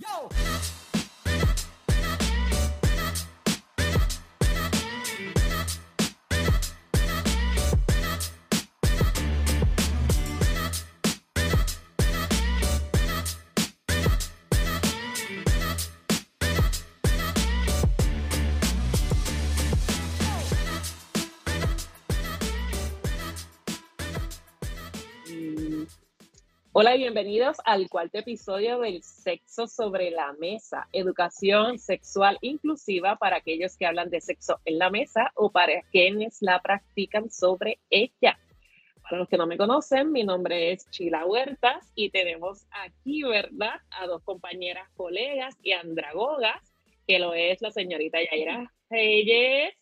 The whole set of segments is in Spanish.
Yo! Hola y bienvenidos al cuarto episodio del Sexo sobre la Mesa, educación sexual inclusiva para aquellos que hablan de sexo en la mesa o para quienes la practican sobre ella. Para los que no me conocen, mi nombre es Chila Huertas y tenemos aquí, ¿verdad?, a dos compañeras, colegas y andragogas, que lo es la señorita Yaira Reyes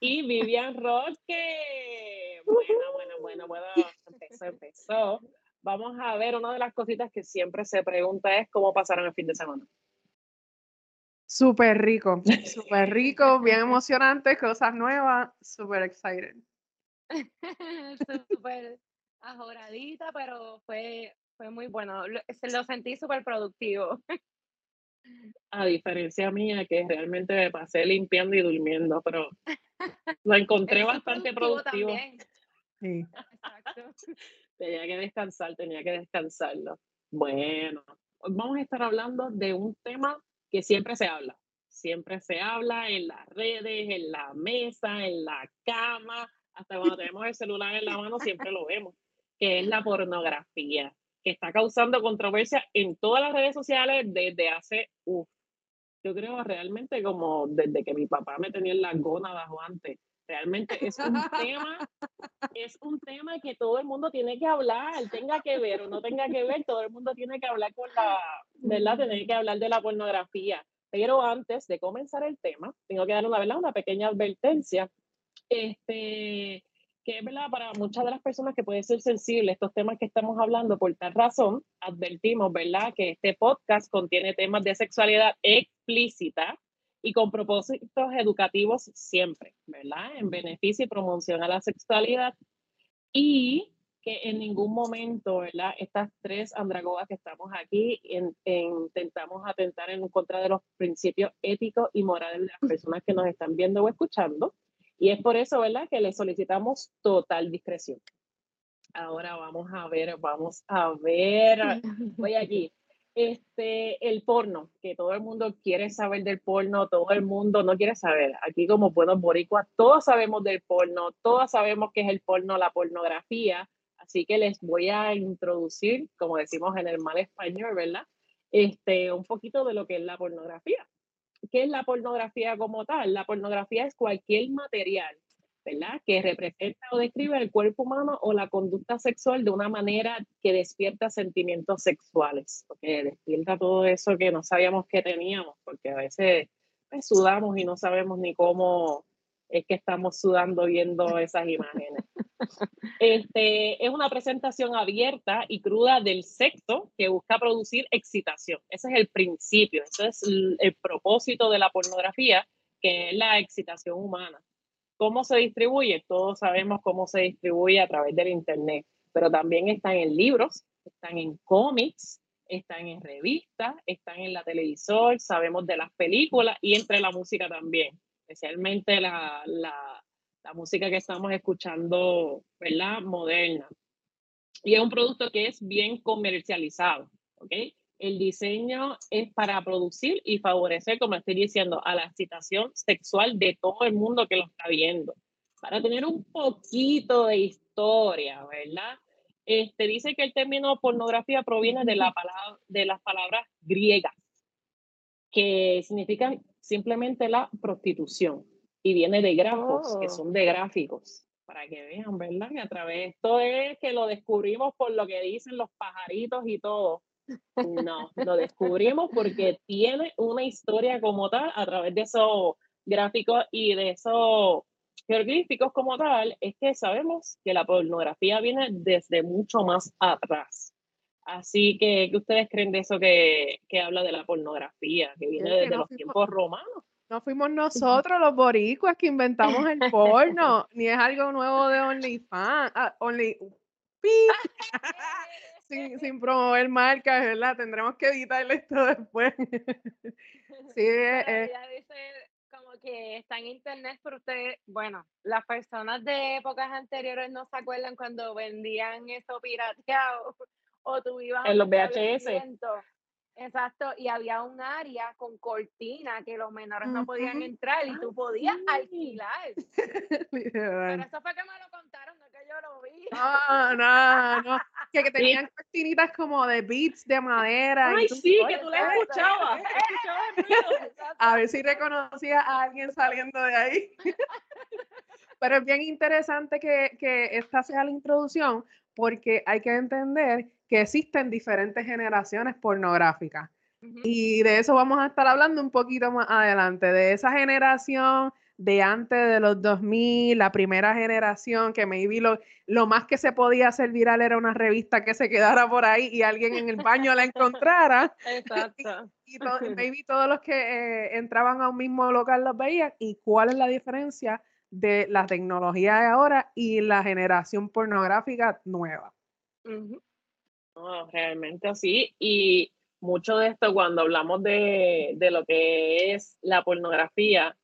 y Vivian Roque. Bueno, bueno, bueno, bueno, empezó, empezó vamos a ver, una de las cositas que siempre se pregunta es cómo pasaron el fin de semana. Súper rico, súper rico, bien emocionante, cosas nuevas, súper excited. súper ajoradita, pero fue, fue muy bueno. Lo, lo sentí súper productivo. A diferencia mía, que realmente me pasé limpiando y durmiendo, pero lo encontré bastante productivo. Sí. Exacto. Tenía que descansar, tenía que descansarlo. Bueno, hoy vamos a estar hablando de un tema que siempre se habla. Siempre se habla en las redes, en la mesa, en la cama, hasta cuando tenemos el celular en la mano siempre lo vemos, que es la pornografía, que está causando controversia en todas las redes sociales desde hace, uff, yo creo realmente como desde que mi papá me tenía en la bajo antes. Realmente es un tema, es un tema que todo el mundo tiene que hablar, tenga que ver o no tenga que ver, todo el mundo tiene que hablar con la, ¿verdad? Tener que hablar de la pornografía. Pero antes de comenzar el tema, tengo que dar una, ¿verdad? una pequeña advertencia. Este, que es verdad para muchas de las personas que puede ser sensible estos temas que estamos hablando, por tal razón, advertimos, ¿verdad?, que este podcast contiene temas de sexualidad explícita y con propósitos educativos siempre, ¿verdad? En beneficio y promoción a la sexualidad y que en ningún momento, ¿verdad? Estas tres andragogas que estamos aquí intentamos atentar en contra de los principios éticos y morales de las personas que nos están viendo o escuchando. Y es por eso, ¿verdad?, que les solicitamos total discreción. Ahora vamos a ver, vamos a ver, voy aquí este, el porno, que todo el mundo quiere saber del porno, todo el mundo no quiere saber. Aquí como buenos boricuas, todos sabemos del porno, todos sabemos qué es el porno, la pornografía, así que les voy a introducir, como decimos en el mal español, ¿verdad? Este, un poquito de lo que es la pornografía. ¿Qué es la pornografía como tal? La pornografía es cualquier material ¿verdad? Que representa o describe el cuerpo humano o la conducta sexual de una manera que despierta sentimientos sexuales, porque despierta todo eso que no sabíamos que teníamos, porque a veces pues, sudamos y no sabemos ni cómo es que estamos sudando viendo esas imágenes. Este, es una presentación abierta y cruda del sexo que busca producir excitación. Ese es el principio, ese es el propósito de la pornografía, que es la excitación humana. ¿Cómo se distribuye? Todos sabemos cómo se distribuye a través del Internet, pero también están en libros, están en cómics, están en revistas, están en la televisor, sabemos de las películas y entre la música también, especialmente la, la, la música que estamos escuchando, ¿verdad? Moderna. Y es un producto que es bien comercializado, ¿ok? El diseño es para producir y favorecer, como estoy diciendo, a la excitación sexual de todo el mundo que lo está viendo. Para tener un poquito de historia, ¿verdad? Este, dice que el término pornografía proviene de, la palabra, de las palabras griegas, que significan simplemente la prostitución, y viene de grafos, que oh. son de gráficos, para que vean, ¿verdad? Que a través, esto es que lo descubrimos por lo que dicen los pajaritos y todo, no, lo descubrimos porque tiene una historia como tal a través de esos gráficos y de esos jeroglíficos como tal, es que sabemos que la pornografía viene desde mucho más atrás. Así que, ¿qué ustedes creen de eso que, que habla de la pornografía, que viene desde los tiempos romanos? No fuimos nosotros los boricuas que inventamos el porno, ni es algo nuevo de OnlyFans. Ah, only... sin, promover marcas, ¿verdad? Tendremos que editarle esto después. sí, eh, dice como que está en internet, pero usted, bueno, las personas de épocas anteriores no se acuerdan cuando vendían eso pirateado o tú ibas en los VHS. Exacto, y había un área con cortina que los menores no podían entrar y tú podías alquilar. Pero eso fue que me lo contaron, no que yo lo vi. No, no, no. Que, que tenían como de beats de madera. Ay, sí, que tú la escuchabas. a ver si reconocía a alguien saliendo de ahí. Pero es bien interesante que, que esta sea la introducción, porque hay que entender que existen diferentes generaciones pornográficas. Y de eso vamos a estar hablando un poquito más adelante, de esa generación de antes de los 2000, la primera generación, que maybe lo, lo más que se podía hacer viral era una revista que se quedara por ahí y alguien en el baño la encontrara. Exacto. y, maybe todos los que eh, entraban a un mismo local los veían. ¿Y cuál es la diferencia de la tecnología de ahora y la generación pornográfica nueva? No, realmente así. Y mucho de esto cuando hablamos de, de lo que es la pornografía,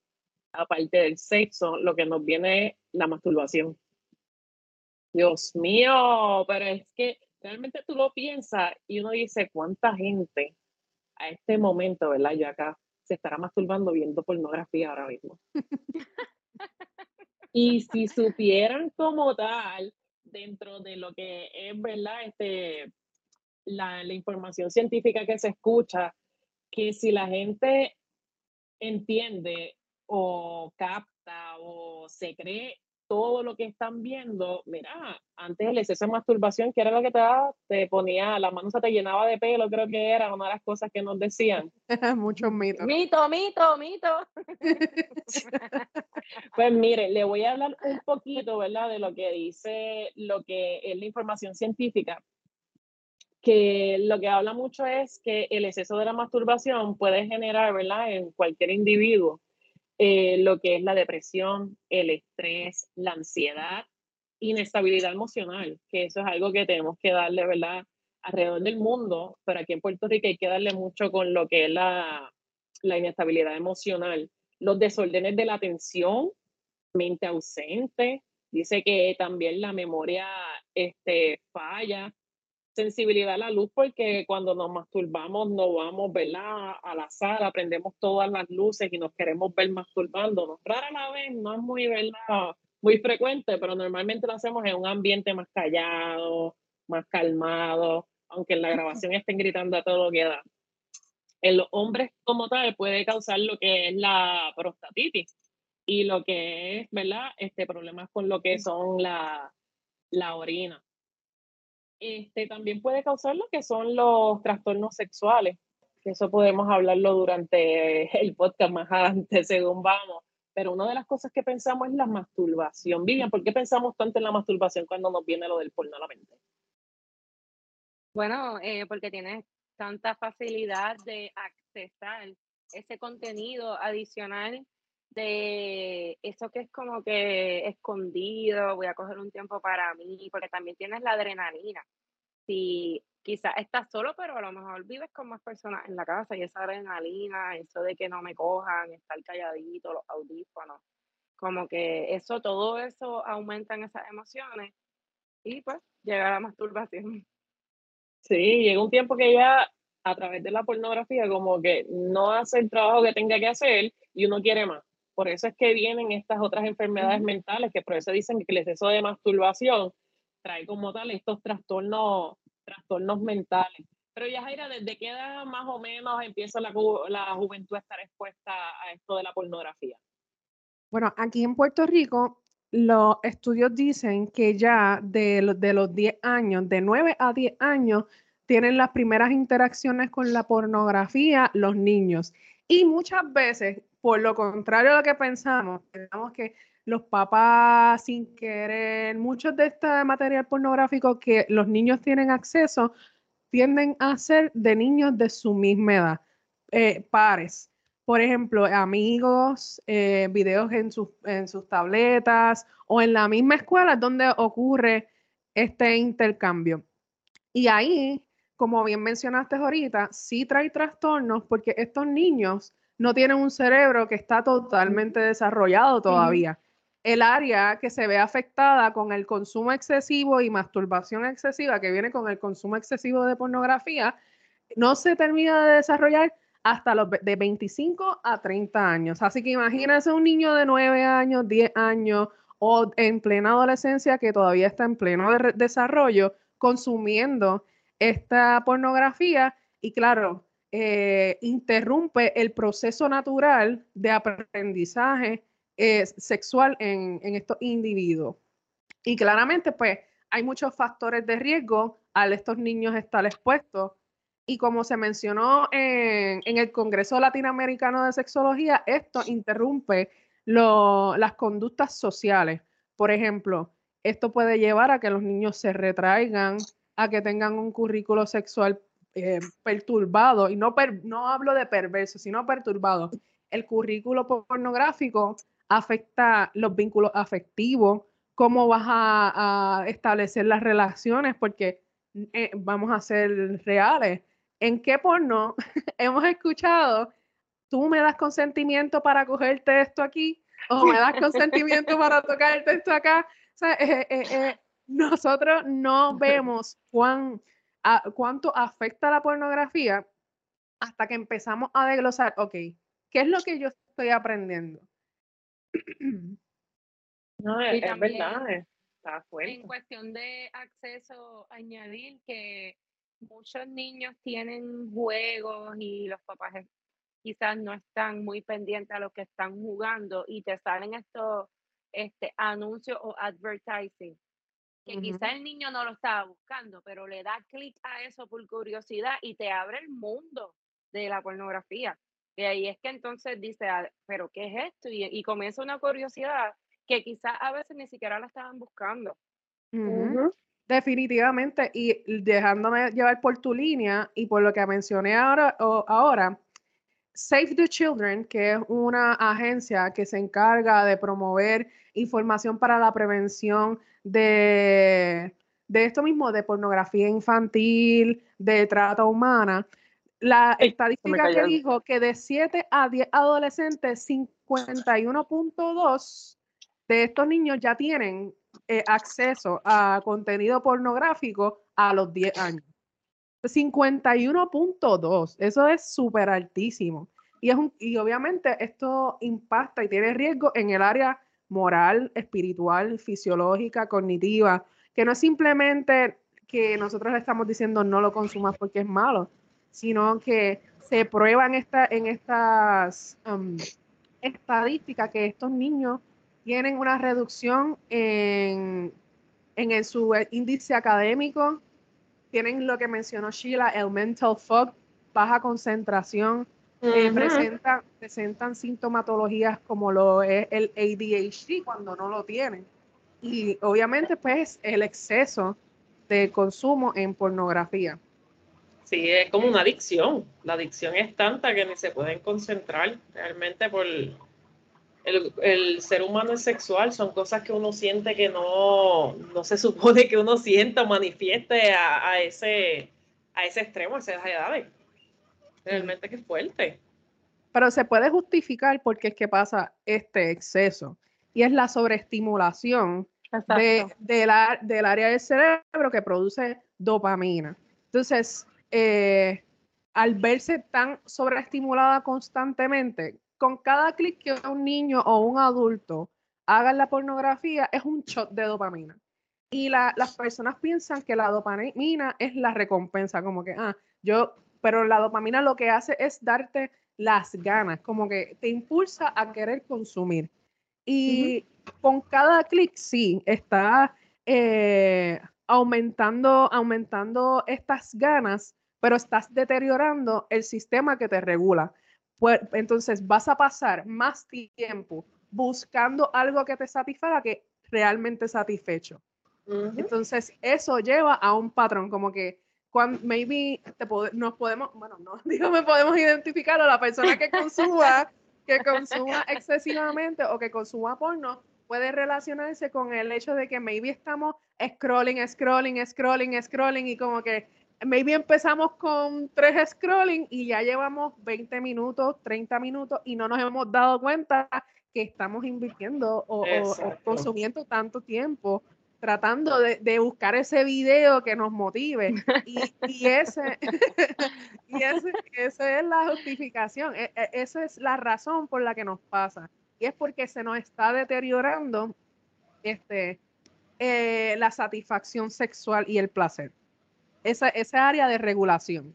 aparte del sexo, lo que nos viene es la masturbación. Dios mío, pero es que realmente tú lo piensas y uno dice, ¿cuánta gente a este momento, verdad? Yo acá se estará masturbando viendo pornografía ahora mismo. y si supieran como tal, dentro de lo que es, ¿verdad? Este, la, la información científica que se escucha, que si la gente entiende o capta o se cree todo lo que están viendo, mira, antes el exceso de masturbación, que era lo que te daba, te ponía, la mano se te llenaba de pelo, creo que era una de las cosas que nos decían. Muchos mitos. Mito, mito, mito. pues mire, le voy a hablar un poquito, ¿verdad? De lo que dice, lo que es la información científica, que lo que habla mucho es que el exceso de la masturbación puede generar, ¿verdad? En cualquier individuo eh, lo que es la depresión, el estrés, la ansiedad, inestabilidad emocional, que eso es algo que tenemos que darle, ¿verdad? Alrededor del mundo, pero aquí en Puerto Rico hay que darle mucho con lo que es la, la inestabilidad emocional, los desórdenes de la atención, mente ausente, dice que también la memoria este, falla, sensibilidad a la luz porque cuando nos masturbamos no vamos ¿verdad? a la sala, prendemos todas las luces y nos queremos ver masturbándonos. Rara la vez, no es muy, ¿verdad? muy frecuente, pero normalmente lo hacemos en un ambiente más callado, más calmado, aunque en la grabación estén gritando a todo lo que da. En los hombres como tal puede causar lo que es la prostatitis y lo que es, ¿verdad? Este problemas con lo que son la, la orina este, también puede causar lo que son los trastornos sexuales, que eso podemos hablarlo durante el podcast más adelante según vamos. Pero una de las cosas que pensamos es la masturbación. Vivian, ¿por qué pensamos tanto en la masturbación cuando nos viene lo del porno a la mente? Bueno, eh, porque tienes tanta facilidad de accesar ese contenido adicional de eso que es como que escondido, voy a coger un tiempo para mí, porque también tienes la adrenalina. Si quizás estás solo, pero a lo mejor vives con más personas en la casa y esa adrenalina, eso de que no me cojan, estar calladito, los audífonos, como que eso, todo eso aumenta en esas emociones y pues llega la masturbación. Sí, llega un tiempo que ya a través de la pornografía como que no hace el trabajo que tenga que hacer y uno quiere más. Por eso es que vienen estas otras enfermedades mentales, que por eso dicen que el exceso de masturbación trae como tal estos trastornos, trastornos mentales. Pero ya, Jaira, ¿desde qué edad más o menos empieza la, juventud a estar expuesta a esto de la pornografía? Bueno, aquí en Puerto Rico, los estudios dicen que ya de, de los 10 años, de 9 a 10 años, tienen las primeras interacciones con la pornografía los niños. Y muchas veces por lo contrario a lo que pensamos, pensamos que los papás sin querer, muchos de este material pornográfico que los niños tienen acceso, tienden a ser de niños de su misma edad, eh, pares. Por ejemplo, amigos, eh, videos en sus, en sus tabletas o en la misma escuela donde ocurre este intercambio. Y ahí, como bien mencionaste ahorita, sí trae trastornos porque estos niños no tienen un cerebro que está totalmente desarrollado todavía. El área que se ve afectada con el consumo excesivo y masturbación excesiva que viene con el consumo excesivo de pornografía, no se termina de desarrollar hasta los de 25 a 30 años. Así que imagínense un niño de 9 años, 10 años o en plena adolescencia que todavía está en pleno desarrollo consumiendo esta pornografía y claro, eh, interrumpe el proceso natural de aprendizaje sexual en, estos individuos. Y claramente, pues, hay muchos factores de riesgo al estos niños estar expuestos y como se mencionó en, el Congreso Latinoamericano de Sexología, esto interrumpe las conductas sociales. Por ejemplo, esto puede llevar a que los niños se retraigan, a que tengan un currículo sexual eh, perturbado, y no, no hablo de perverso, sino perturbado. El currículo pornográfico afecta los vínculos afectivos, cómo vas a, establecer las relaciones, porque eh, vamos a ser reales ¿en qué porno hemos escuchado? Tú me das consentimiento para cogerte esto aquí o me das consentimiento para tocarte esto acá. Eh, eh, nosotros no vemos cuán, cuánto afecta la pornografía hasta que empezamos a desglosar, ok, ¿qué es lo que yo estoy aprendiendo? No, es, verdad, está fuerte. En cuestión de acceso, añadir que muchos niños tienen juegos y los papás quizás no están muy pendientes a lo que están jugando y te salen estos este, anuncios o advertising que quizás el niño no lo estaba buscando, pero le da clic a eso por curiosidad y te abre el mundo de la pornografía. Y ahí es que entonces dice, ah, pero ¿qué es esto? Y, comienza una curiosidad que quizás a veces ni siquiera la estaban buscando. Definitivamente, y dejándome llevar por tu línea y por lo que mencioné ahora, ahora, Save the Children, que es una agencia que se encarga de promover información para la prevención de, de esto mismo, de pornografía infantil, de trata humana, la estadística que dijo que de 7 a 10 adolescentes, 51.2 de estos niños ya tienen eh, acceso a contenido pornográfico a los 10 años. 51.2, eso es súper altísimo. Y, es un, y obviamente esto impacta y tiene riesgo en el área moral, espiritual, fisiológica, cognitiva, que no es simplemente que nosotros le estamos diciendo no lo consumas porque es malo, sino que se prueban esta, en estas um, estadísticas que estos niños tienen una reducción en, en su índice académico, tienen lo que mencionó Sheila, el mental fog, baja concentración, eh, presentan, presentan sintomatologías como lo es el ADHD cuando no lo tienen. Y obviamente pues el exceso de consumo en pornografía. Sí, es como una adicción. La adicción es tanta que ni se pueden concentrar realmente por, el, ser humano es sexual, son cosas que uno siente que no, no se supone que uno sienta o manifieste a, ese, a ese extremo, a esas edades. Realmente que es fuerte. Pero se puede justificar porque es que pasa este exceso y es la sobreestimulación de, la, del área del cerebro que produce dopamina. Entonces, eh, al verse tan sobreestimulada constantemente, con cada clic que un niño o un adulto haga en la pornografía es un shot de dopamina. Y las personas piensan que la dopamina es la recompensa, como que, ah, yo, pero la dopamina lo que hace es darte las ganas, como que te impulsa a querer consumir. Y con cada clic, sí, está eh, aumentando, aumentando estas ganas, pero estás deteriorando el sistema que te regula. Pues, entonces vas a pasar más tiempo buscando algo que te satisfaga que realmente satisfecho. Entonces, eso lleva a un patrón, como que cuando maybe nos podemos, bueno, no digo me podemos identificar a la persona que consuma, que consuma excesivamente o que consuma porno, puede relacionarse con el hecho de que maybe estamos scrolling, scrolling, scrolling, scrolling y como que maybe empezamos con tres scrolling y ya llevamos 20 minutos, 30 minutos y no nos hemos dado cuenta que estamos invirtiendo o, consumiendo tanto tiempo tratando de, buscar ese video que nos motive. Y, ese, y ese, esa es la justificación, e, e, esa es la razón por la que nos pasa. Y es porque se nos está deteriorando este, eh, la satisfacción sexual y el placer. Esa, esa área de regulación.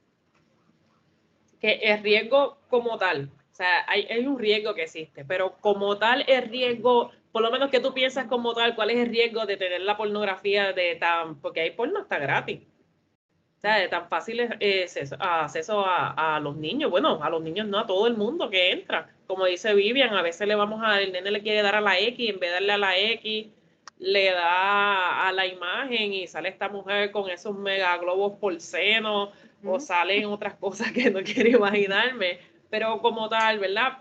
Que el riesgo como tal, o sea, hay, hay un riesgo que existe, pero como tal el riesgo por lo menos que tú piensas como tal, cuál es el riesgo de tener la pornografía de tan, porque hay porno está gratis. O sea, de tan fácil es, acceso a, los niños. Bueno, a los niños no, a todo el mundo que entra. Como dice Vivian, a veces le vamos a, el nene le quiere dar a la X, en vez de darle a la X, le da a la imagen y sale esta mujer con esos mega globos por seno o salen otras cosas que no quiero imaginarme. Pero como tal, ¿verdad?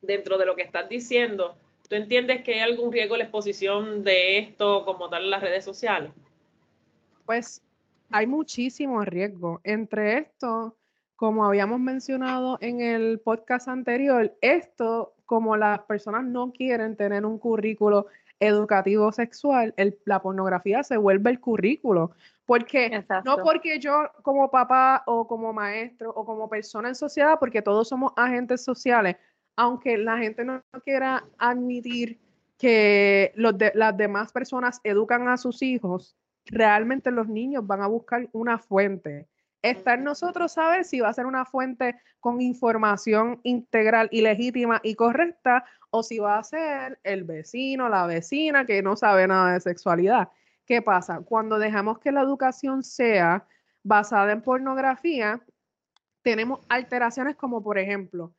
Dentro de lo que estás diciendo, ¿Tú entiendes que hay algún riesgo la exposición de esto como tal en las redes sociales? Pues hay muchísimo riesgo. Entre esto, como habíamos mencionado en el podcast anterior, esto, como las personas no quieren tener un currículo educativo sexual, la pornografía se vuelve el currículo. Porque no porque yo como papá o como maestro o como persona en sociedad, porque todos somos agentes sociales, aunque la gente no quiera admitir que las demás personas educan a sus hijos, realmente los niños van a buscar una fuente. Está en nosotros saber si va a ser una fuente con información integral y legítima y correcta o si va a ser el vecino, la vecina que no sabe nada de sexualidad. ¿Qué pasa? Cuando dejamos que la educación sea basada en pornografía, tenemos alteraciones como por ejemplo,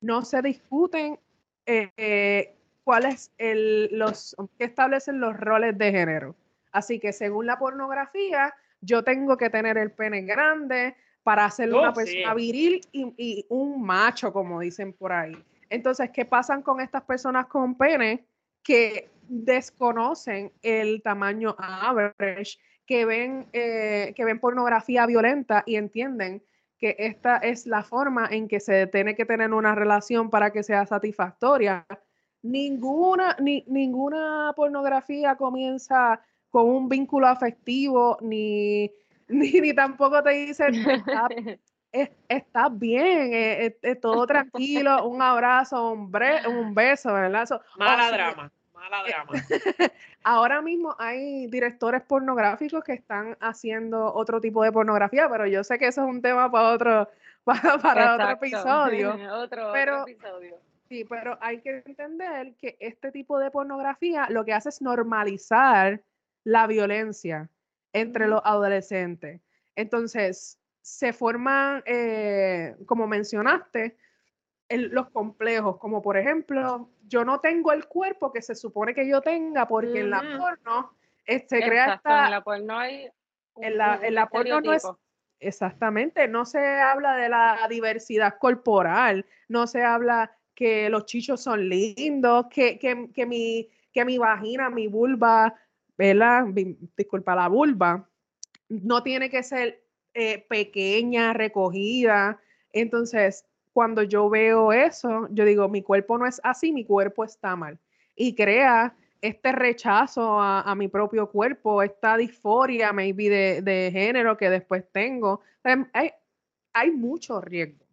no se discuten eh, cuáles los que establecen los roles de género. Así que según la pornografía, yo tengo que tener el pene grande para una oh, persona viril y, un macho, como dicen por ahí. Entonces, ¿qué pasan con estas personas con pene que desconocen el tamaño average, que ven, eh, que ven pornografía violenta y entienden que esta es la forma en que se tiene que tener una relación para que sea satisfactoria. Ninguna, ni, ninguna pornografía comienza con un vínculo afectivo, ni, ni, tampoco te dice, está, bien, es, todo tranquilo, un abrazo, un, un beso, ¿verdad? Mala drama. Ahora mismo hay directores pornográficos que están haciendo otro tipo de pornografía, pero yo sé que eso es un tema para otro, para, otro episodio. otro, pero, episodio. Sí, pero hay que entender que este tipo de pornografía lo que hace es normalizar la violencia entre los adolescentes. Entonces, se forman, eh, como mencionaste, los complejos, como por ejemplo, yo no tengo el cuerpo que se supone que yo tenga porque en la porno este, crea esta... En la porno hay... en la, en la porno no es... Exactamente, no se habla de la diversidad corporal, no se habla que los chichos son lindos, que, que, que mi, que mi vagina, mi vulva, ¿verdad? Disculpa, la vulva, no tiene que ser eh, pequeña, recogida. Entonces, cuando yo veo eso, yo digo, mi cuerpo no es así, mi cuerpo está mal. Y crea este rechazo a, mi propio cuerpo, esta disforia maybe de, de género que después tengo. Hay, hay mucho riesgo,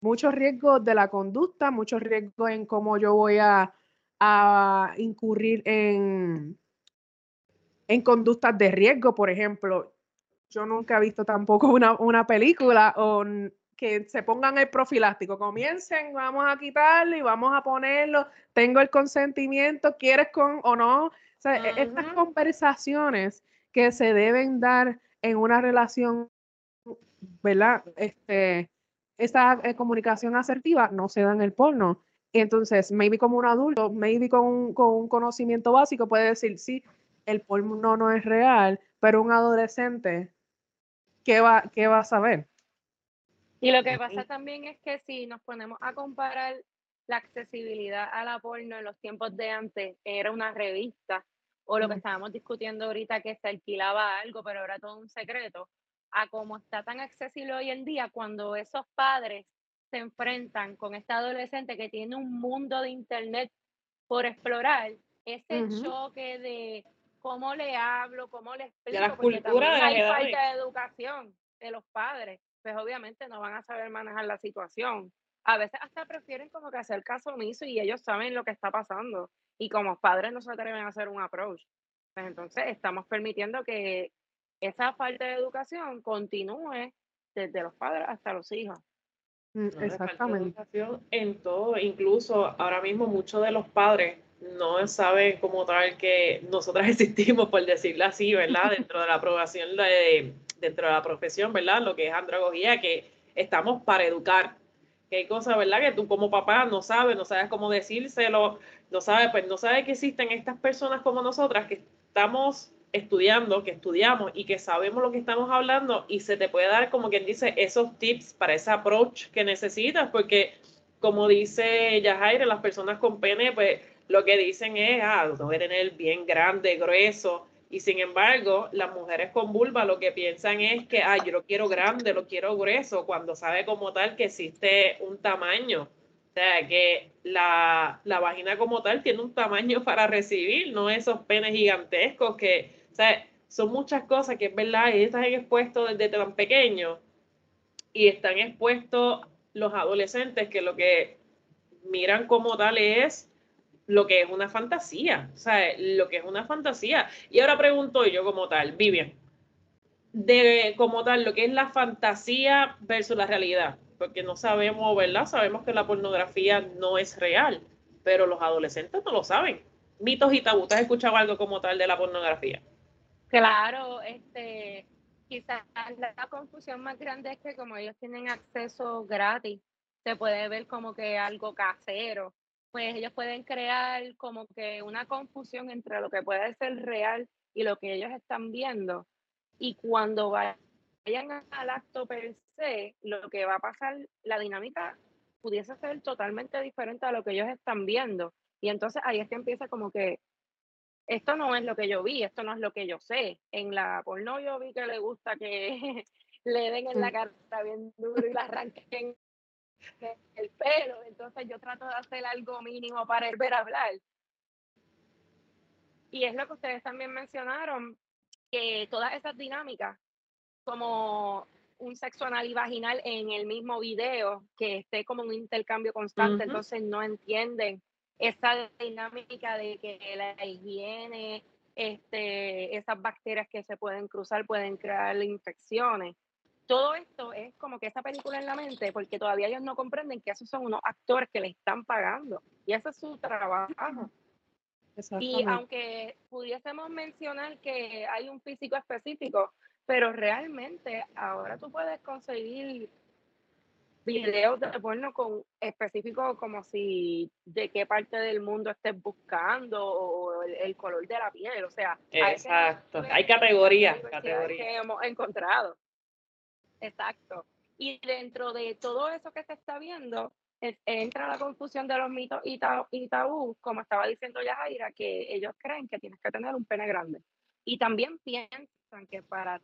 mucho riesgo de la conducta, mucho riesgo en cómo yo voy a, a incurrir en, en conductas de riesgo, por ejemplo. Yo nunca he visto tampoco una, una película o que se pongan el profiláctico, comiencen, vamos a quitarlo y vamos a ponerlo, tengo el consentimiento, quieres con o no. O sea, e, estas conversaciones que se deben dar en una relación, ¿verdad? Este, esta eh, comunicación asertiva no se da en el porno. Entonces, maybe como un adulto, maybe con con un conocimiento básico puede decir, sí, el porno no es real, pero un adolescente, ¿qué va, qué va a saber? Y lo que pasa también es que si nos ponemos a comparar la accesibilidad a la porno en los tiempos de antes era una revista o lo que estábamos discutiendo ahorita que se alquilaba algo, pero era todo un secreto, a cómo está tan accesible hoy en día cuando esos padres se enfrentan con este adolescente que tiene un mundo de internet por explorar, ese choque de cómo le hablo, cómo le explico, la cultura de hay falta de educación de los padres, pues obviamente no van a saber manejar la situación. A veces hasta prefieren como que hacer caso omiso y ellos saben lo que está pasando y como padres no se atreven a hacer un approach. Pues entonces estamos permitiendo que esa falta de educación continúe desde los padres hasta los hijos. Mm, exactamente. En todo, incluso ahora mismo muchos de los padres no saben como tal que nosotras existimos, por decirlo así, ¿verdad? Dentro de la aprobación de, dentro de la profesión, ¿verdad? Lo que es andragogía, que estamos para educar. Que hay cosas, ¿verdad? Que tú como papá no sabes, no sabes cómo decírselo, no sabes, pues no sabes que existen estas personas como nosotras que estamos estudiando, que estudiamos y que sabemos lo que estamos hablando y se te puede dar, como quien dice, esos tips para ese approach que necesitas, porque como dice Yajaira, las personas con pene, pues lo que dicen es, ah, a tener bien grande, grueso, y sin embargo, las mujeres con vulva lo que piensan es que, ah, yo lo quiero grande, lo quiero grueso, cuando sabe como tal que existe un tamaño. O sea, que la, la vagina como tal tiene un tamaño para recibir, no esos penes gigantescos que o sea, son muchas cosas que es verdad, y están expuestos desde tan pequeños y están expuestos los adolescentes que lo que miran como tal es lo que es una fantasía, o sea, lo que es una fantasía. Y ahora pregunto yo como tal, Vivian, de como tal, lo que es la fantasía versus la realidad, porque no sabemos, ¿verdad? Sabemos que la pornografía no es real, pero los adolescentes no lo saben. Mitos y tabú, ¿has escuchado algo como tal de la pornografía? Claro, este, quizás la, confusión más grande es que como ellos tienen acceso gratis, se puede ver como que algo casero, pues ellos pueden crear como que una confusión entre lo que puede ser real y lo que ellos están viendo. Y cuando vayan al acto per se, lo que va a pasar, la dinámica pudiese ser totalmente diferente a lo que ellos están viendo. Y entonces ahí es que empieza como que esto no es lo que yo vi, esto no es lo que yo sé. En la porno yo vi que le gusta que le den en la cara bien duro y la arranquen el pelo. Entonces yo trato de hacer algo mínimo para el ver hablar. Y es lo que ustedes también mencionaron, que todas esas dinámicas, como un sexo anal y vaginal en el mismo video, que esté como un intercambio constante, entonces no entienden esa dinámica de que la higiene, este, esas bacterias que se pueden cruzar pueden crear infecciones. Todo esto es como que esa película en la mente, porque todavía ellos no comprenden que esos son unos actores que le están pagando y ese es su trabajo. Y aunque pudiésemos mencionar que hay un físico específico, pero realmente ahora tú puedes conseguir videos de porno con específicos como si de qué parte del mundo estés buscando o el, color de la piel, o sea, exacto, hay categorías, categorías que hemos encontrado. Exacto. Y dentro de todo eso que se está viendo, entra la confusión de los mitos y, y tabú, como estaba diciendo Yajaira, que ellos creen que tienes que tener un pene grande. Y también piensan que para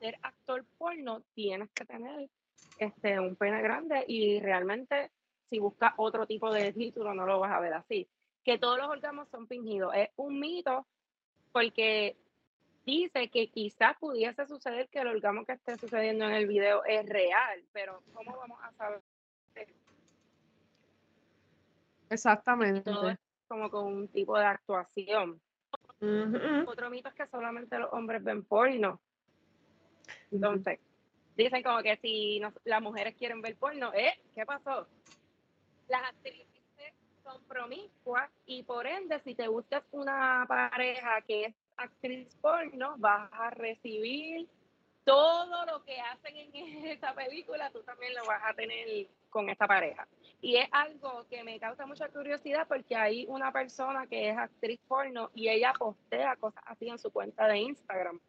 ser actor porno tienes que tener este, un pene grande y realmente si buscas otro tipo de título no lo vas a ver así. Que todos los orgasmos son fingidos. Es un mito porque dice que quizás pudiese suceder que el orgasmo que esté sucediendo en el video es real, pero ¿cómo vamos a saber? Exactamente. como con un tipo de actuación. Otro mito es que solamente los hombres ven porno. Entonces, dicen como que si las mujeres quieren ver porno, ¿eh? ¿Qué pasó? Las actrices son promiscuas y por ende, si te buscas una pareja que es actriz porno, vas a recibir todo lo que hacen en esta película, tú también lo vas a tener con esta pareja. Y es algo que me causa mucha curiosidad porque hay una persona que es actriz porno y ella postea cosas así en su cuenta de Instagram.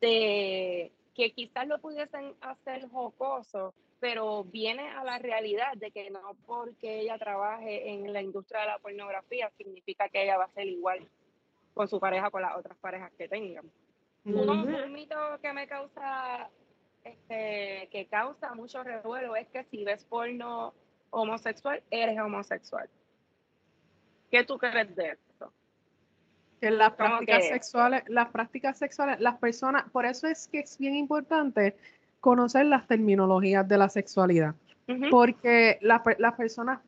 De que quizás lo pudiesen hacer jocoso, pero viene a la realidad de que no porque ella trabaje en la industria de la pornografía significa que ella va a ser igual con su pareja, con las otras parejas que tengan. un mito que me causa, este, que causa mucho revuelo es que si ves porno homosexual, eres homosexual. ¿Qué tú crees de eso? Que las prácticas sexuales, las prácticas sexuales, las personas, por eso es que es bien importante conocer las terminologías de la sexualidad. Porque las personas,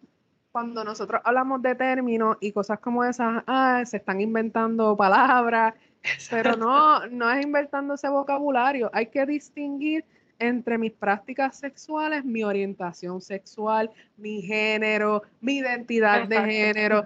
cuando nosotros hablamos de términos y cosas como esas, ah, se están inventando palabras, pero no, no es inventando ese vocabulario. Hay que distinguir entre mis prácticas sexuales, mi orientación sexual, mi género, mi identidad de género.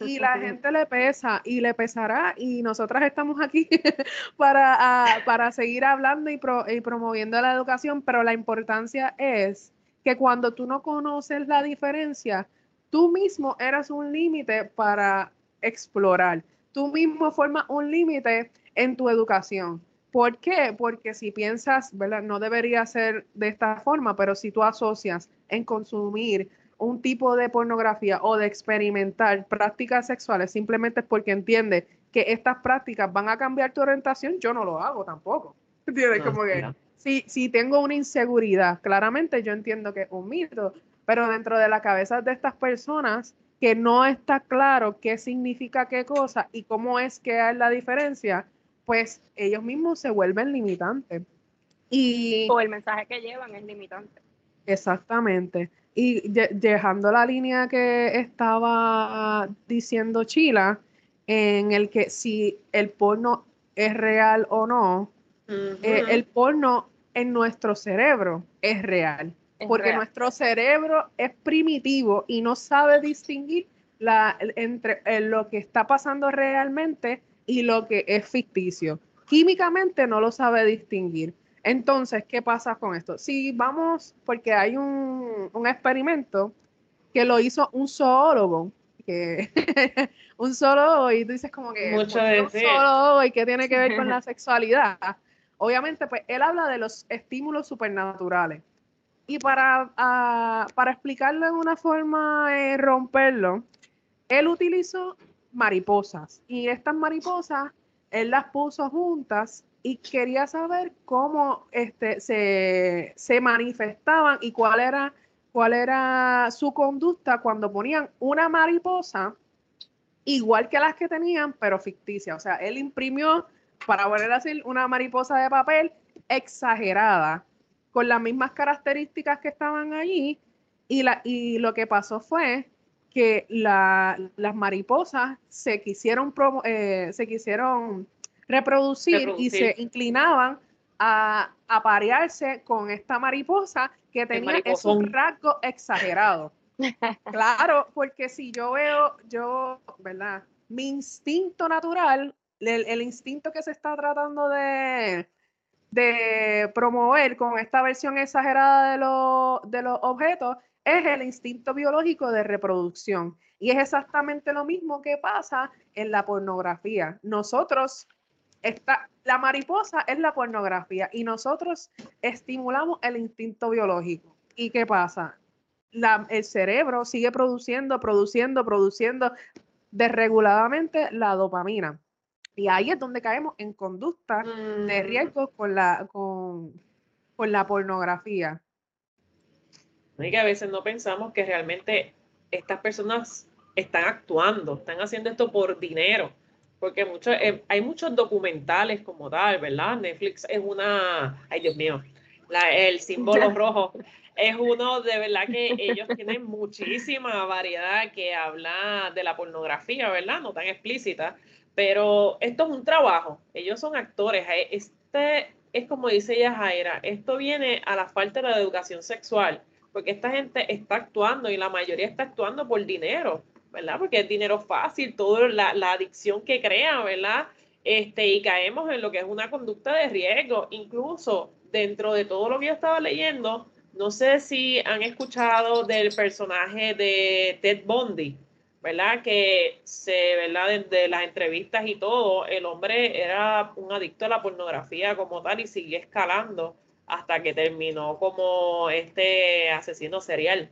Y la gente le pesa y le pesará y nosotras estamos aquí para, ah, para seguir hablando y, y promoviendo la educación, pero la importancia es que cuando tú no conoces la diferencia, tú mismo eras un límite para explorar. Tú mismo formas un límite en tu educación. ¿Por qué? Porque si piensas, ¿verdad? No debería ser de esta forma, pero si tú asocias en consumir un tipo de pornografía o de experimentar prácticas sexuales simplemente porque entiendes que estas prácticas van a cambiar tu orientación, yo no lo hago tampoco. ¿Entiendes? Como que si, si tengo una inseguridad, claramente yo entiendo que es un mito, pero dentro de la cabeza de estas personas que no está claro qué significa qué cosa y cómo es que hay la diferencia, pues ellos mismos se vuelven limitantes. Y, o el mensaje que llevan es limitante. Exactamente. Y dejando la línea que estaba diciendo Chila, en el que si el porno es real o no, eh, el porno en nuestro cerebro es real. Porque nuestro cerebro es primitivo y no sabe distinguir la, entre eh, lo que está pasando realmente y lo que es ficticio. Químicamente no lo sabe distinguir. Entonces, ¿qué pasa con esto? Si vamos, porque hay un, experimento que lo hizo un zoólogo, que un zoólogo, y tú dices como que Mucho un zoólogo y qué tiene que ver con la sexualidad. Obviamente, pues él habla de los estímulos supernaturales. Y para, ah, para explicarlo en una forma, de romperlo, él utilizó mariposas. Y estas mariposas, él las puso juntas y quería saber cómo este, se, manifestaban y cuál era, cuál era su conducta cuando ponían una mariposa igual que las que tenían, pero ficticia. O sea, él imprimió, para volver a decir, una mariposa de papel exagerada, con las mismas características que estaban allí. Y, la, y lo que pasó fue que las mariposas se quisieron, eh, se quisieron reproducir, y se inclinaban a aparearse con esta mariposa que tenía esos rasgos exagerados. claro, porque si yo veo, yo, ¿verdad? Mi instinto natural, el, instinto que se está tratando de, de promover con esta versión exagerada de, de los objetos es el instinto biológico de reproducción. Y es exactamente lo mismo que pasa en la pornografía. Nosotros, esta, la mariposa es la pornografía y nosotros estimulamos el instinto biológico. ¿Y qué pasa? el cerebro sigue produciendo, produciendo, produciendo desreguladamente la dopamina. Y ahí es donde caemos en conducta de mm. riesgo con la, con, con la pornografía. Y que a veces no pensamos que realmente estas personas están actuando, están haciendo esto por dinero, porque mucho, eh, hay muchos documentales como tal, ¿verdad? Netflix es una, ay Dios mío, la, el símbolo rojo es uno de verdad que ellos tienen muchísima variedad que habla de la pornografía, ¿verdad? No tan explícita, pero esto es un trabajo, ellos son actores, eh, este es como dice ella Jaira, esto viene a la falta de educación sexual porque esta gente está actuando y la mayoría está actuando por dinero, ¿verdad? Porque es dinero fácil, toda la, la, adicción que crea, ¿verdad? Este, y caemos en lo que es una conducta de riesgo, incluso dentro de todo lo que yo estaba leyendo, no sé si han escuchado del personaje de Ted Bundy. ¿Verdad? Que se, ¿verdad? Desde las entrevistas y todo, el hombre era un adicto a la pornografía como tal y siguió escalando hasta que terminó como este asesino serial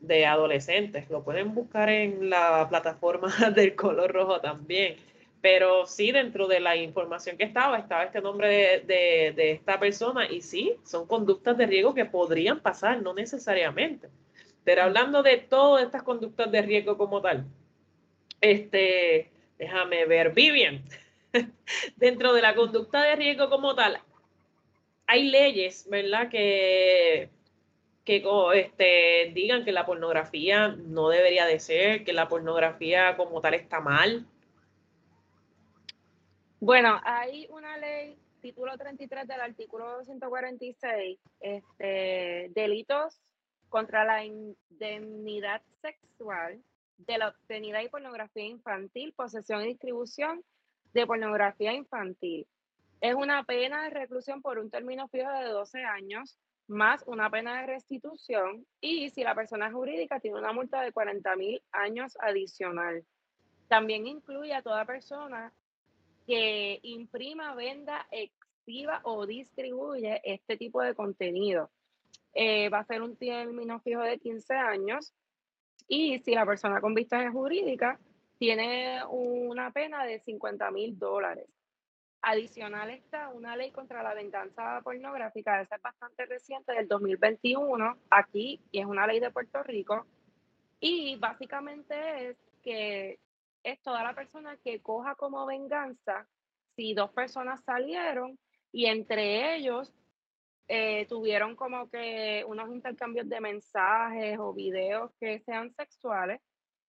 de adolescentes. Lo pueden buscar en la plataforma del color rojo también. Pero sí, dentro de la información que estaba, estaba este nombre de, de esta persona y sí, son conductas de riesgo que podrían pasar, no necesariamente. Pero hablando de todas estas conductas de riesgo como tal, este, déjame ver, Vivian, dentro de la conducta de riesgo como tal, hay leyes, ¿verdad? Que, que este, digan que la pornografía no debería de ser, que la pornografía como tal está mal. Bueno, hay una ley, título 33 del artículo 146, este, delitos contra la indemnidad sexual de la obtenida y pornografía infantil, posesión y distribución de pornografía infantil. Es una pena de reclusión por un término fijo de 12 años, más una pena de restitución y si la persona jurídica tiene una multa de 40 mil años adicional. También incluye a toda persona que imprima, venda, exhiba o distribuye este tipo de contenido. Eh, va a ser un término fijo de 15 años y si la persona con vistas jurídica tiene una pena de 50 mil dólares. Adicional está una ley contra la venganza pornográfica, esa es bastante reciente, del 2021, aquí, y es una ley de Puerto Rico. Y básicamente es que es toda la persona que coja como venganza si dos personas salieron y entre ellos eh, tuvieron como que unos intercambios de mensajes o videos que sean sexuales,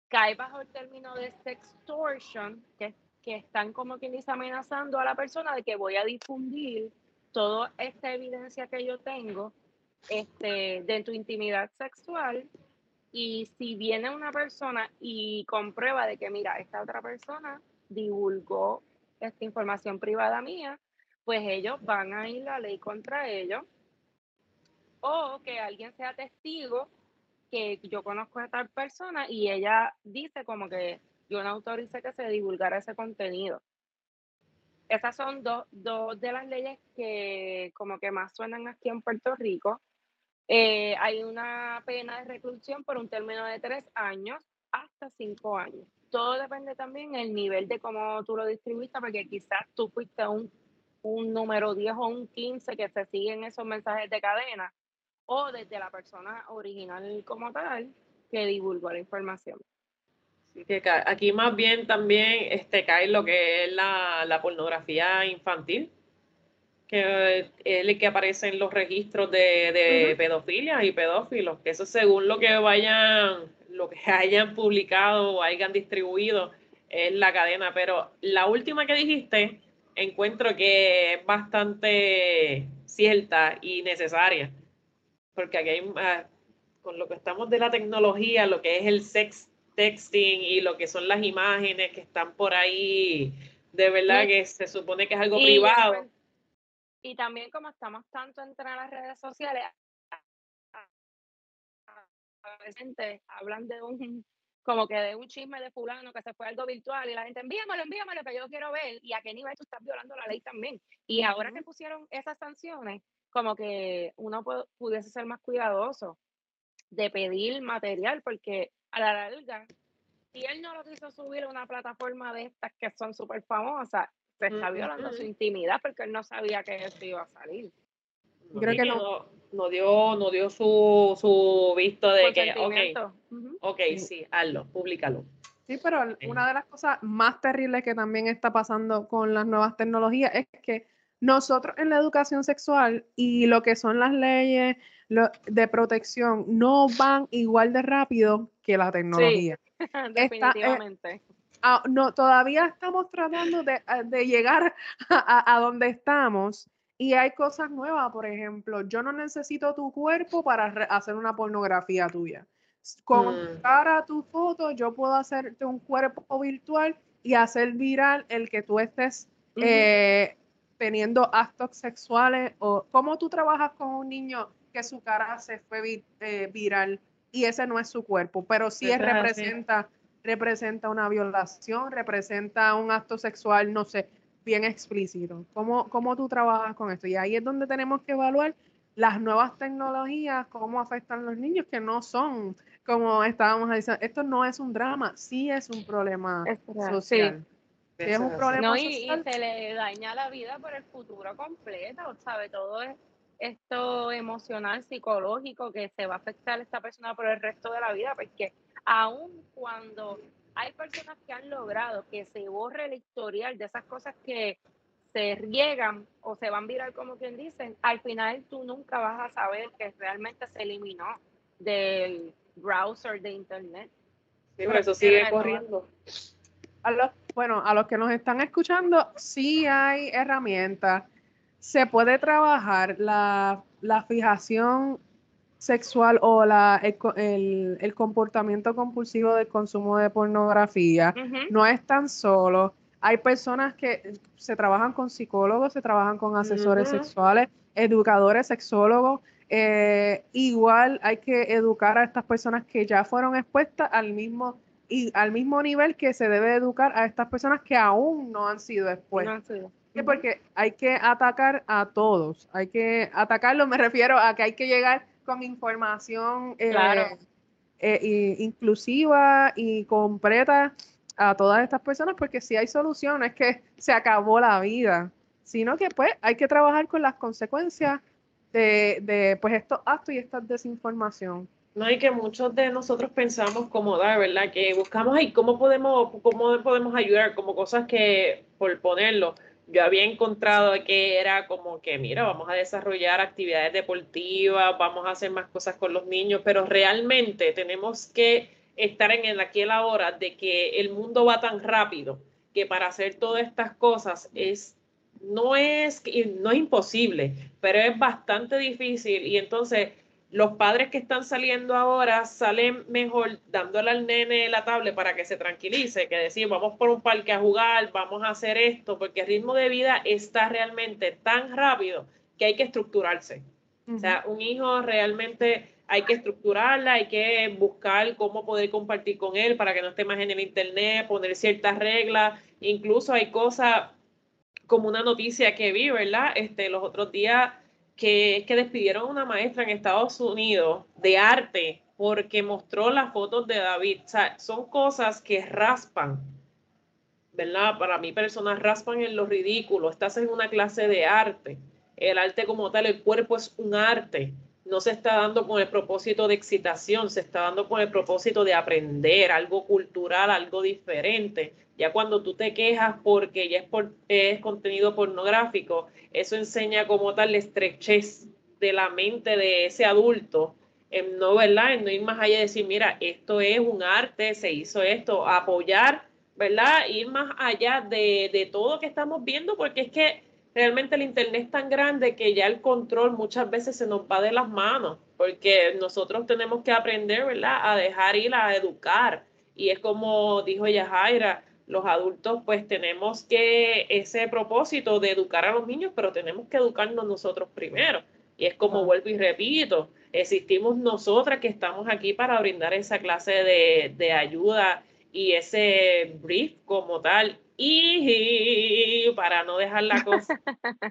cae bajo el término de sextortion, que, que están como quien dice amenazando a la persona de que voy a difundir toda esta evidencia que yo tengo este, de tu intimidad sexual. Y si viene una persona y comprueba de que, mira, esta otra persona divulgó esta información privada mía, pues ellos van a ir la ley contra ellos. O que alguien sea testigo que yo conozco a tal persona y ella dice como que yo no autorice que se divulgara ese contenido. Esas son dos, de las leyes que como que más suenan aquí en Puerto Rico. Eh, hay una pena de reclusión por un término de tres años hasta cinco años. Todo depende también del nivel de cómo tú lo distribuiste, porque quizás tú fuiste un un número 10 o un 15 que se siguen esos mensajes de cadena o desde la persona original como tal que divulgó la información. que aquí más bien también este, cae lo que es la, pornografía infantil, que es el que aparece en los registros de, pedofilia y pedófilos, que eso según lo que vayan, lo que hayan publicado o hayan distribuido es la cadena. Pero la última que dijiste, encuentro que es bastante cierta y necesaria, porque aquí hay, con lo que estamos de la tecnología, lo que es el sex texting y lo que son las imágenes que están por ahí, de verdad que se supone que es algo privado. Y también como estamos tanto entre las redes sociales, a veces hablan de un como que de un chisme de fulano que se fue algo virtual y la gente envíamelo, envíamelo que yo quiero ver y a qué nivel tú estás violando la ley también. Y ahora que pusieron esas sanciones, como que uno pudiese ser más cuidadoso de pedir material porque a la larga, si él no lo quiso subir a una plataforma de estas que son súper famosas, se está violando su intimidad porque él no sabía que eso iba a salir. Creo que no, no, dio, no dio su, su visto de que, ok, ok, sí, hazlo, públicalo. Sí, pero una de las cosas más terribles que también está pasando con las nuevas tecnologías es que nosotros en la educación sexual y lo que son las leyes de protección no van igual de rápido que la tecnología. Sí, definitivamente. Ah, no, todavía estamos tratando de, de llegar a, a, donde estamos y hay cosas nuevas, por ejemplo, yo no necesito tu cuerpo para hacer una pornografía tuya. Con mm. cara tu foto, yo puedo hacerte un cuerpo virtual y hacer viral el que tú estés eh, teniendo actos sexuales o cómo tú trabajas con un niño que su cara se fue eh, viral y ese no es su cuerpo, pero sí representa representa una violación, representa un acto sexual, no sé, bien explícito. ¿Cómo, ¿Cómo tú trabajas con esto? Y ahí es donde tenemos que evaluar las nuevas tecnologías, cómo afectan a los niños, que no son, como estábamos diciendo, esto no es un drama, sí es un problema social. es un problema y, se le daña la vida por el futuro completo, ¿sabe? Todo es esto emocional, psicológico, que se va a afectar a esta persona por el resto de la vida, porque aun cuando hay personas que han logrado que se borre el historial de esas cosas que se riegan o se van viral, como quien dicen, al final tú nunca vas a saber que realmente se eliminó del browser de internet. Sí, pero eso sigue corriendo. bueno, a los que nos están escuchando, sí hay herramientas. Se puede trabajar la, fijación sexual o la, el, comportamiento compulsivo del consumo de pornografía. No es tan solo hay personas que se trabajan con psicólogos, se trabajan con asesores sexuales, educadores, sexólogos. Eh, igual hay que educar a estas personas que ya fueron expuestas al mismo y al mismo nivel que se debe educar a estas personas que aún no han sido expuestas. Porque hay que atacar a todos, hay que atacarlo, me refiero a que hay que llegar con información eh, eh, inclusiva y completa a todas estas personas porque si hay soluciones que se acabó la vida, sino que pues hay que trabajar con las consecuencias de, de pues estos actos y esta desinformación. No, hay que muchos de nosotros pensamos como dar, ¿verdad? Que buscamos ahí cómo podemos, cómo podemos ayudar, como cosas que, por ponerlo, yo había encontrado que era como que, mira, vamos a desarrollar actividades deportivas, vamos a hacer más cosas con los niños, pero realmente tenemos que estar en el aquí y la hora de que el mundo va tan rápido que para hacer todas estas cosas es no es no es imposible, pero es bastante difícil. Y entonces los padres que están saliendo ahora salen mejor dándole al nene la tablet para que se tranquilice, que decir, vamos por un parque a jugar, vamos a hacer esto, porque el ritmo de vida está realmente tan rápido que hay que estructurarse. O sea, un hijo realmente hay que estructurarla, hay que buscar cómo poder compartir con él para que no esté más en el internet, poner ciertas reglas, incluso hay cosas como una noticia que vi, ¿verdad? Este, los otros días que despidieron a una maestra en Estados Unidos de arte porque mostró las fotos de David. O sea, son cosas que raspan, ¿verdad? Para mí personas raspan en lo ridículo. Estás en una clase de arte. El arte como tal, el cuerpo es un arte no se está dando con el propósito de excitación, se está dando con el propósito de aprender algo cultural, algo diferente. Ya cuando tú te quejas porque ya es, por, es contenido pornográfico, eso enseña como tal la estrechez de la mente de ese adulto, en no, ¿verdad? En no ir más allá y decir, mira, esto es un arte, se hizo esto, apoyar, ¿verdad? Ir más allá de, de todo que estamos viendo, porque es que realmente el Internet es tan grande que ya el control muchas veces se nos va de las manos, porque nosotros tenemos que aprender, ¿verdad?, a dejar ir, a educar. Y es como dijo Yajaira, los adultos pues tenemos que ese propósito de educar a los niños, pero tenemos que educarnos nosotros primero. Y es como vuelvo y repito, existimos nosotras que estamos aquí para brindar esa clase de, de ayuda y ese brief como tal y para no dejar la cosa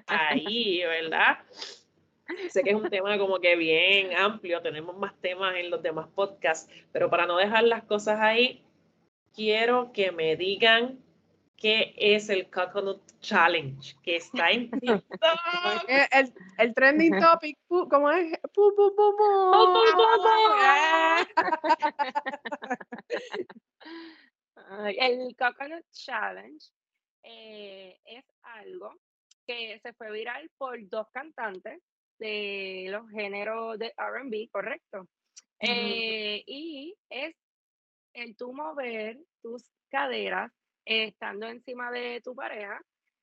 ahí, ¿verdad? Sé que es un tema como que bien amplio, tenemos más temas en los demás podcasts, pero para no dejar las cosas ahí, quiero que me digan qué es el Coconut Challenge, que está en el, el, trending topic, ¿cómo es? El Coconut Challenge eh, es algo que se fue viral por dos cantantes de los géneros de RB, correcto. Eh, y es el tú mover tus caderas estando encima de tu pareja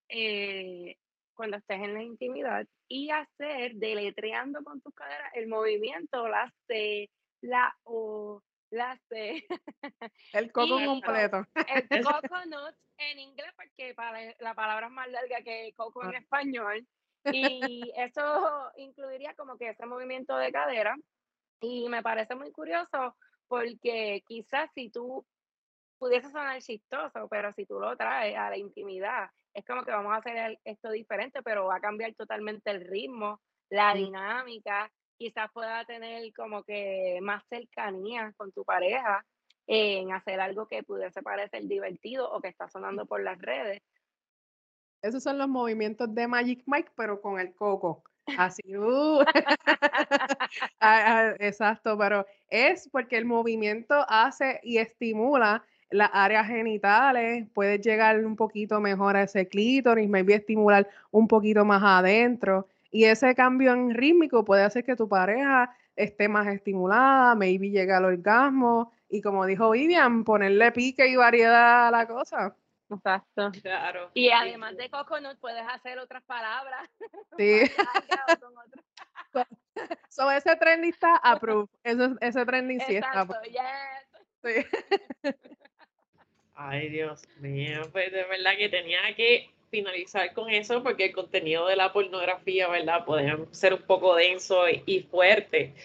eh, cuando estés en la intimidad y hacer deletreando con tus caderas el movimiento, la C, la O, la C. El coco completo. El coconut en inglés, porque para, la palabra es más larga que coco en ah. español. Y eso incluiría como que ese movimiento de cadera. Y me parece muy curioso porque quizás si tú pudiese sonar chistoso, pero si tú lo traes a la intimidad, es como que vamos a hacer esto diferente, pero va a cambiar totalmente el ritmo, la dinámica, quizás pueda tener como que más cercanía con tu pareja en hacer algo que pudiese parecer divertido o que está sonando por las redes. Esos son los movimientos de Magic Mike, pero con el coco. Así, uh. Ah, ah, exacto, pero es porque el movimiento hace y estimula las áreas genitales, puedes llegar un poquito mejor a ese clítoris, maybe estimular un poquito más adentro. Y ese cambio en rítmico puede hacer que tu pareja esté más estimulada, maybe llegue al orgasmo. Y como dijo Vivian, ponerle pique y variedad a la cosa. Exacto. Claro. Y además de coconut puedes hacer otras palabras. Sí. Sobre ese trending está approved. Ese, ese trending sí está. Sí. Ay, Dios mío, pues de verdad que tenía que finalizar con eso porque el contenido de la pornografía, ¿verdad? Podría ser un poco denso y fuerte.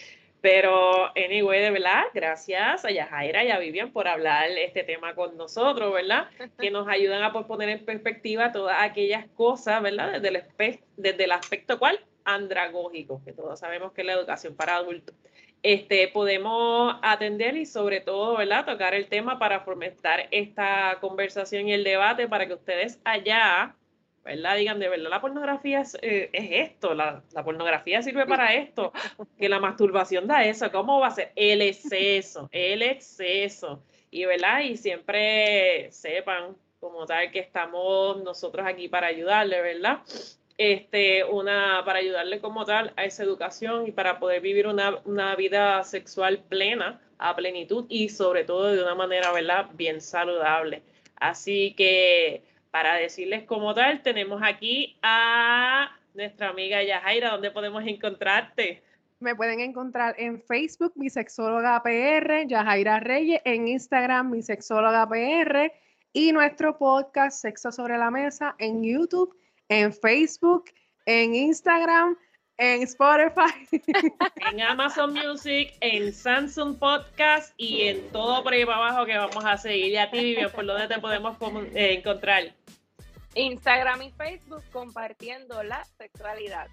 Pero, anyway, de verdad, gracias a Yajaira y a Vivian por hablar este tema con nosotros, ¿verdad? Que nos ayudan a poner en perspectiva todas aquellas cosas, ¿verdad? Desde el, desde el aspecto cual andragógico, que todos sabemos que es la educación para adultos este, podemos atender y sobre todo, ¿verdad? Tocar el tema para fomentar esta conversación y el debate para que ustedes allá, ¿verdad? Digan, de verdad, la pornografía es, eh, esto, la, la, pornografía sirve para esto, que la masturbación da eso, ¿cómo va a ser? El exceso, el exceso. Y, ¿verdad? Y siempre sepan como tal que estamos nosotros aquí para ayudarle, ¿verdad? este, una, para ayudarle como tal a esa educación y para poder vivir una, una, vida sexual plena, a plenitud y sobre todo de una manera, ¿verdad?, bien saludable. Así que para decirles como tal, tenemos aquí a nuestra amiga Yajaira, ¿dónde podemos encontrarte? Me pueden encontrar en Facebook, mi sexóloga PR, Yajaira Reyes, en Instagram, mi sexóloga PR, y nuestro podcast Sexo sobre la Mesa en YouTube en Facebook, en Instagram, en Spotify. En Amazon Music, en Samsung Podcast y en todo por ahí para abajo que vamos a seguir. Y a ti, Vivian, ¿por dónde te podemos eh, encontrar? Instagram y Facebook compartiendo la sexualidad.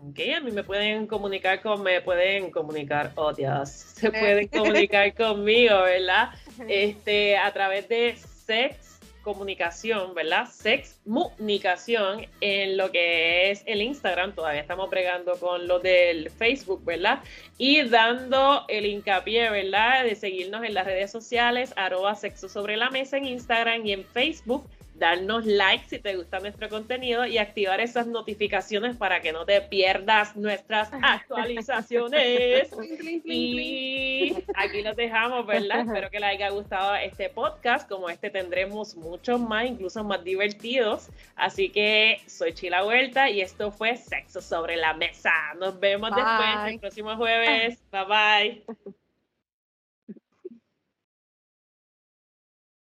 Ok, a mí me pueden comunicar con, me pueden comunicar, oh Dios, se pueden comunicar conmigo, ¿verdad? Este, a través de sex comunicación, ¿verdad? Sex comunicación en lo que es el Instagram. Todavía estamos bregando con lo del Facebook, ¿verdad? Y dando el hincapié, ¿verdad? De seguirnos en las redes sociales, arroba sexo sobre la mesa en Instagram y en Facebook darnos like si te gusta nuestro contenido y activar esas notificaciones para que no te pierdas nuestras actualizaciones. y aquí los dejamos, ¿verdad? Espero que les haya gustado este podcast. Como este tendremos muchos más, incluso más divertidos. Así que soy Chila Vuelta y esto fue Sexo sobre la Mesa. Nos vemos después el próximo jueves. Bye bye.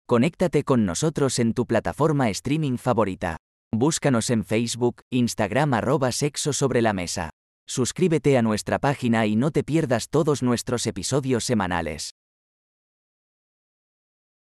Conéctate con nosotros en tu plataforma streaming favorita. Búscanos en Facebook, Instagram arroba sexo sobre la mesa. Suscríbete a nuestra página y no te pierdas todos nuestros episodios semanales.